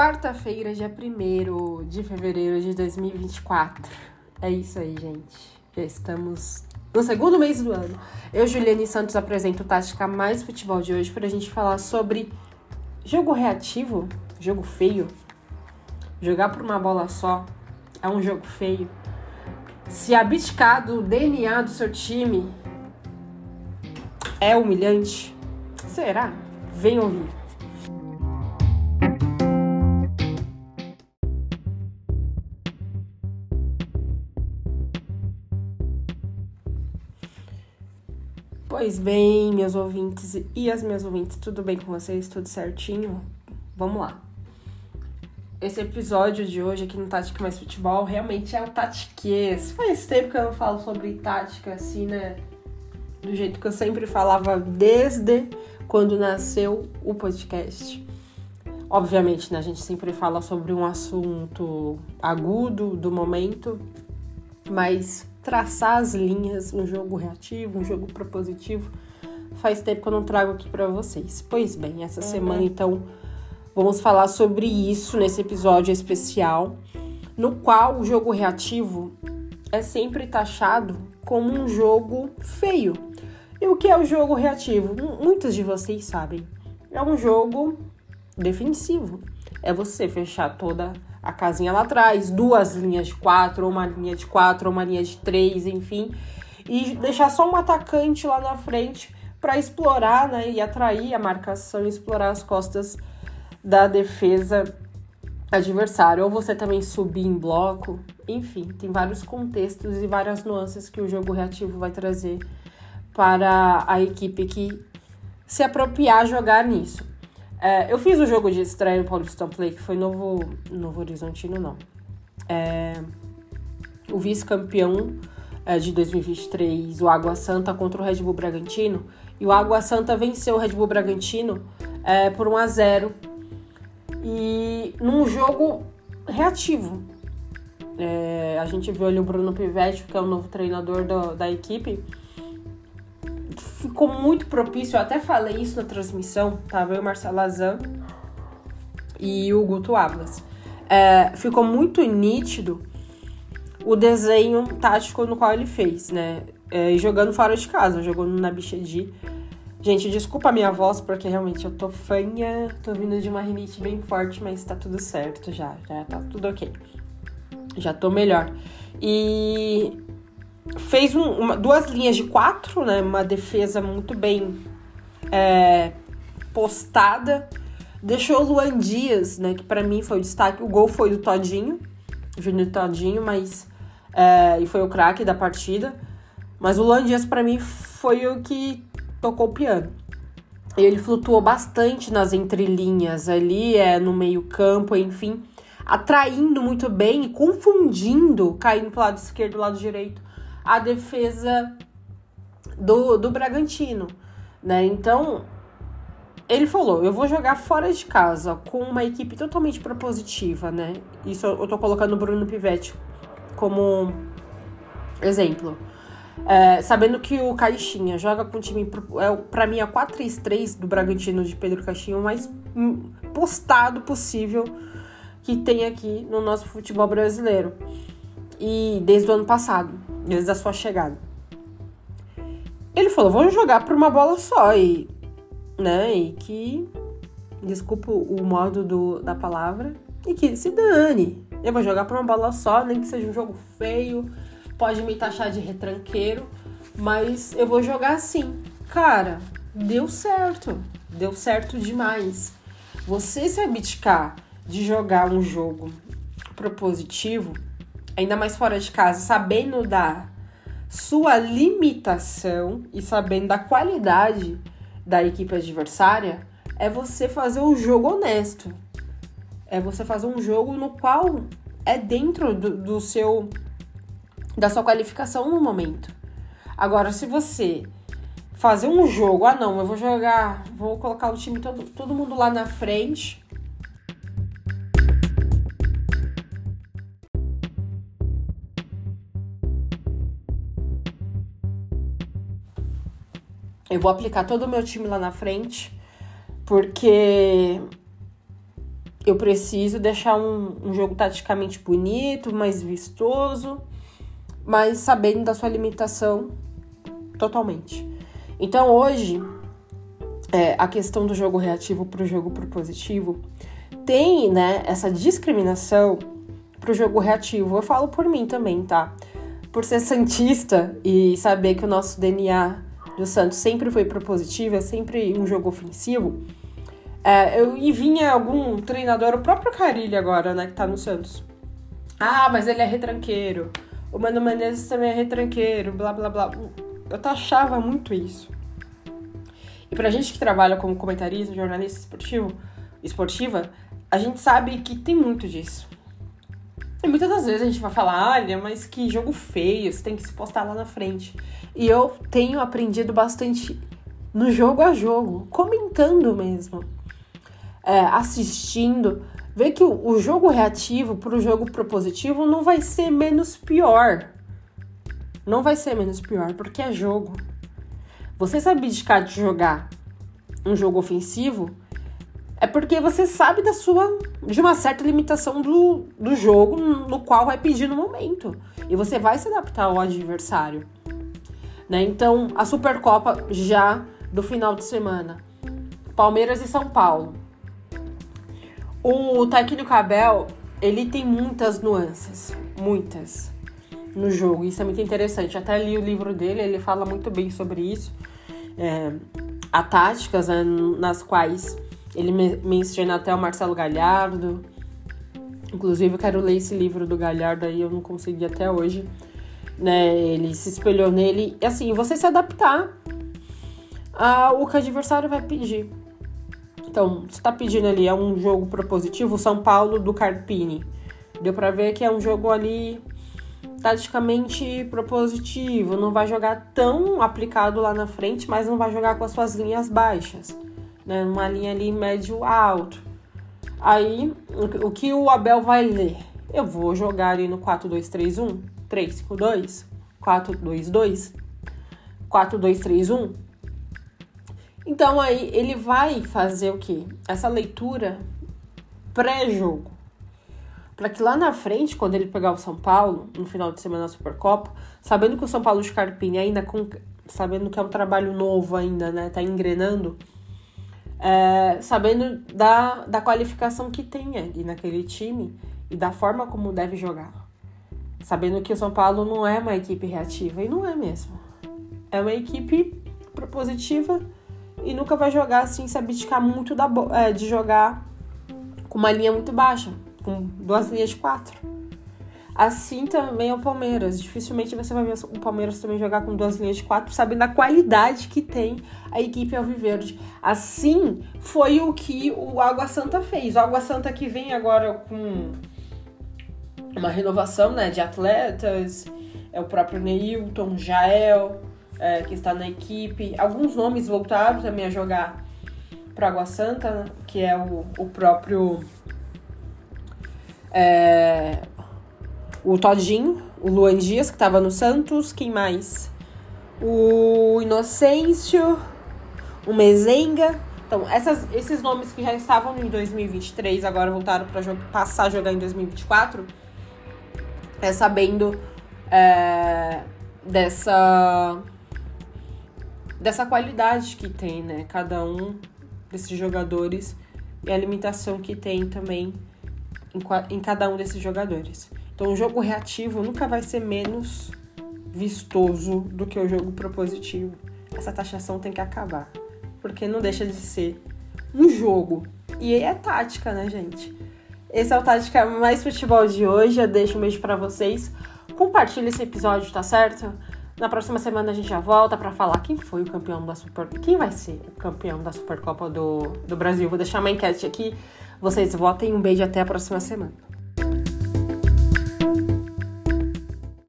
Quarta-feira, dia 1 de fevereiro de 2024. É isso aí, gente. Já estamos no segundo mês do ano. Eu, Juliane Santos, apresento o Tática Mais Futebol de hoje para a gente falar sobre jogo reativo, jogo feio. Jogar por uma bola só é um jogo feio. Se abdicar do DNA do seu time é humilhante. Será? Vem ouvir. Pois bem, meus ouvintes e as minhas ouvintes, tudo bem com vocês? Tudo certinho? Vamos lá. Esse episódio de hoje aqui no Tática Mais Futebol realmente é o tatiquês. Faz tempo que eu não falo sobre tática assim, né? Do jeito que eu sempre falava desde quando nasceu o podcast. Obviamente, né, a gente sempre fala sobre um assunto agudo do momento, mas traçar as linhas, um jogo reativo, um jogo propositivo, faz tempo que eu não trago aqui para vocês. Pois bem, essa uhum. semana então vamos falar sobre isso nesse episódio especial, no qual o jogo reativo é sempre taxado como um jogo feio. E o que é o jogo reativo? Muitos de vocês sabem. É um jogo defensivo. É você fechar toda a casinha lá atrás, duas linhas de quatro, ou uma linha de quatro, ou uma linha de três, enfim, e deixar só um atacante lá na frente para explorar, né, e atrair a marcação, explorar as costas da defesa adversária, ou você também subir em bloco, enfim, tem vários contextos e várias nuances que o jogo reativo vai trazer para a equipe que se apropriar jogar nisso. É, eu fiz o jogo de estreia no Paulistão Play, que foi Novo, Novo Horizontino, não. É, o vice-campeão é, de 2023, o Água Santa, contra o Red Bull Bragantino. E o Água Santa venceu o Red Bull Bragantino é, por 1 a 0 E num jogo reativo. É, a gente viu ali o Bruno Pivetti, que é o novo treinador do, da equipe ficou muito propício, eu até falei isso na transmissão, tava eu, Marcelo Azan e o Guto Ablas. É, ficou muito nítido o desenho tático no qual ele fez, né? É, jogando fora de casa, jogando na Bichedi. Gente, desculpa a minha voz, porque realmente eu tô fanha, tô vindo de uma rinite bem forte, mas tá tudo certo já, já tá tudo ok. Já tô melhor. E fez um, uma, duas linhas de quatro, né? Uma defesa muito bem é, postada. Deixou o Luan Dias, né? Que para mim foi o destaque. O gol foi do Todinho, Júnior Todinho, mas. É, e foi o craque da partida. Mas o Luan Dias, para mim, foi o que tocou o piano. Ele flutuou bastante nas entrelinhas ali, é, no meio-campo, enfim, atraindo muito bem e confundindo, caindo pro lado esquerdo, lado direito, a defesa do, do Bragantino, né? Então, ele falou: eu vou jogar fora de casa com uma equipe totalmente propositiva, né? Isso eu tô colocando o Bruno Pivetti como exemplo. É, sabendo que o Caixinha joga com o time, é, para mim, é o 4-3-3 do Bragantino de Pedro Caixinha, o mais postado possível que tem aqui no nosso futebol brasileiro. E desde o ano passado desde a sua chegada. Ele falou: vamos jogar por uma bola só e, né, e que desculpa o modo do, da palavra e que se dane. Eu vou jogar por uma bola só, nem que seja um jogo feio, pode me taxar de retranqueiro, mas eu vou jogar assim. Cara, deu certo. Deu certo demais. Você se abdicar de jogar um jogo propositivo ainda mais fora de casa, sabendo da sua limitação e sabendo da qualidade da equipe adversária, é você fazer um jogo honesto. É você fazer um jogo no qual é dentro do, do seu da sua qualificação no momento. Agora, se você fazer um jogo, ah não, eu vou jogar, vou colocar o time todo, todo mundo lá na frente Eu vou aplicar todo o meu time lá na frente, porque eu preciso deixar um, um jogo taticamente bonito, mais vistoso, mas sabendo da sua limitação totalmente. Então hoje, é, a questão do jogo reativo para o jogo propositivo tem né, essa discriminação para o jogo reativo. Eu falo por mim também, tá? Por ser santista e saber que o nosso DNA do Santos sempre foi propositivo, é sempre um jogo ofensivo. É, eu, e vinha algum treinador, o próprio Carilli agora, né, que tá no Santos. Ah, mas ele é retranqueiro. O Mano Menezes também é retranqueiro, blá blá blá. Eu taxava muito isso. E pra gente que trabalha como comentarista, jornalista esportivo, esportiva, a gente sabe que tem muito disso. E muitas das vezes a gente vai falar, olha, mas que jogo feio, você tem que se postar lá na frente. E eu tenho aprendido bastante no jogo a jogo, comentando mesmo é, assistindo, vê que o, jogo reativo para o jogo propositivo não vai ser menos pior. Não vai ser menos pior, porque é jogo. Você sabe abdicar de jogar um jogo ofensivo é porque você sabe da sua de uma certa limitação do, do jogo no qual vai pedir no momento e você vai se adaptar ao adversário né então a Supercopa já do final de semana Palmeiras e São Paulo o técnico Abel, ele tem muitas nuances, muitas, no jogo. Isso é muito interessante. Até li o livro dele, ele fala muito bem sobre isso. É, há táticas né, nas quais ele menciona até o Marcelo Galhardo. Inclusive, eu quero ler esse livro do Galhardo aí, eu não consegui até hoje. Né, ele se espelhou nele. E assim, você se adaptar ao que o adversário vai pedir. Então, você tá pedindo ali, é um jogo propositivo, São Paulo do Carpini. Deu para ver que é um jogo ali taticamente propositivo, não vai jogar tão aplicado lá na frente, mas não vai jogar com as suas linhas baixas, né? Uma linha ali médio alto. Aí, o que o Abel vai ler? Eu vou jogar ali no 4-2-3-1, 3-5-2, 4-2-2, 4-2-3-1. Então aí ele vai fazer o quê? Essa leitura pré-jogo. Para que lá na frente, quando ele pegar o São Paulo, no final de semana da Supercopa, sabendo que o São Paulo de Carpini ainda com, sabendo que é um trabalho novo ainda, né? Tá engrenando, é, sabendo da, da qualificação que tem ali naquele time e da forma como deve jogar. Sabendo que o São Paulo não é uma equipe reativa, e não é mesmo. É uma equipe propositiva e nunca vai jogar assim, se abdicar muito da, é, de jogar com uma linha muito baixa, com duas linhas de quatro. Assim também é o Palmeiras. Dificilmente você vai ver o Palmeiras também jogar com duas linhas de quatro, sabendo a qualidade que tem a equipe Alviverde. Assim foi o que o Água Santa fez. O Água Santa que vem agora com uma renovação né, de atletas, é o próprio Neilton, Jael, é, que está na equipe. Alguns nomes voltaram também a jogar para Água Santa, que é o, o próprio. É, o Todinho, o Luan Dias, que estava no Santos, quem mais? O Inocêncio, o Mezenga. Então, essas, esses nomes que já estavam em 2023, agora voltaram para passar a jogar em 2024, é sabendo é, dessa dessa qualidade que tem, né? Cada um desses jogadores e a limitação que tem também em, em cada um desses jogadores. Então, o jogo reativo nunca vai ser menos vistoso do que o jogo propositivo. Essa taxação tem que acabar, porque não deixa de ser um jogo. E é tática, né, gente? Esse é o Tática Mais Futebol de hoje. Eu deixo um beijo para vocês. Compartilhe esse episódio, tá certo? Na próxima semana a gente já volta para falar quem foi o campeão da Super... Quem vai ser o campeão da Supercopa do, do Brasil. Vou deixar uma enquete aqui. Vocês votem. Um beijo até a próxima semana.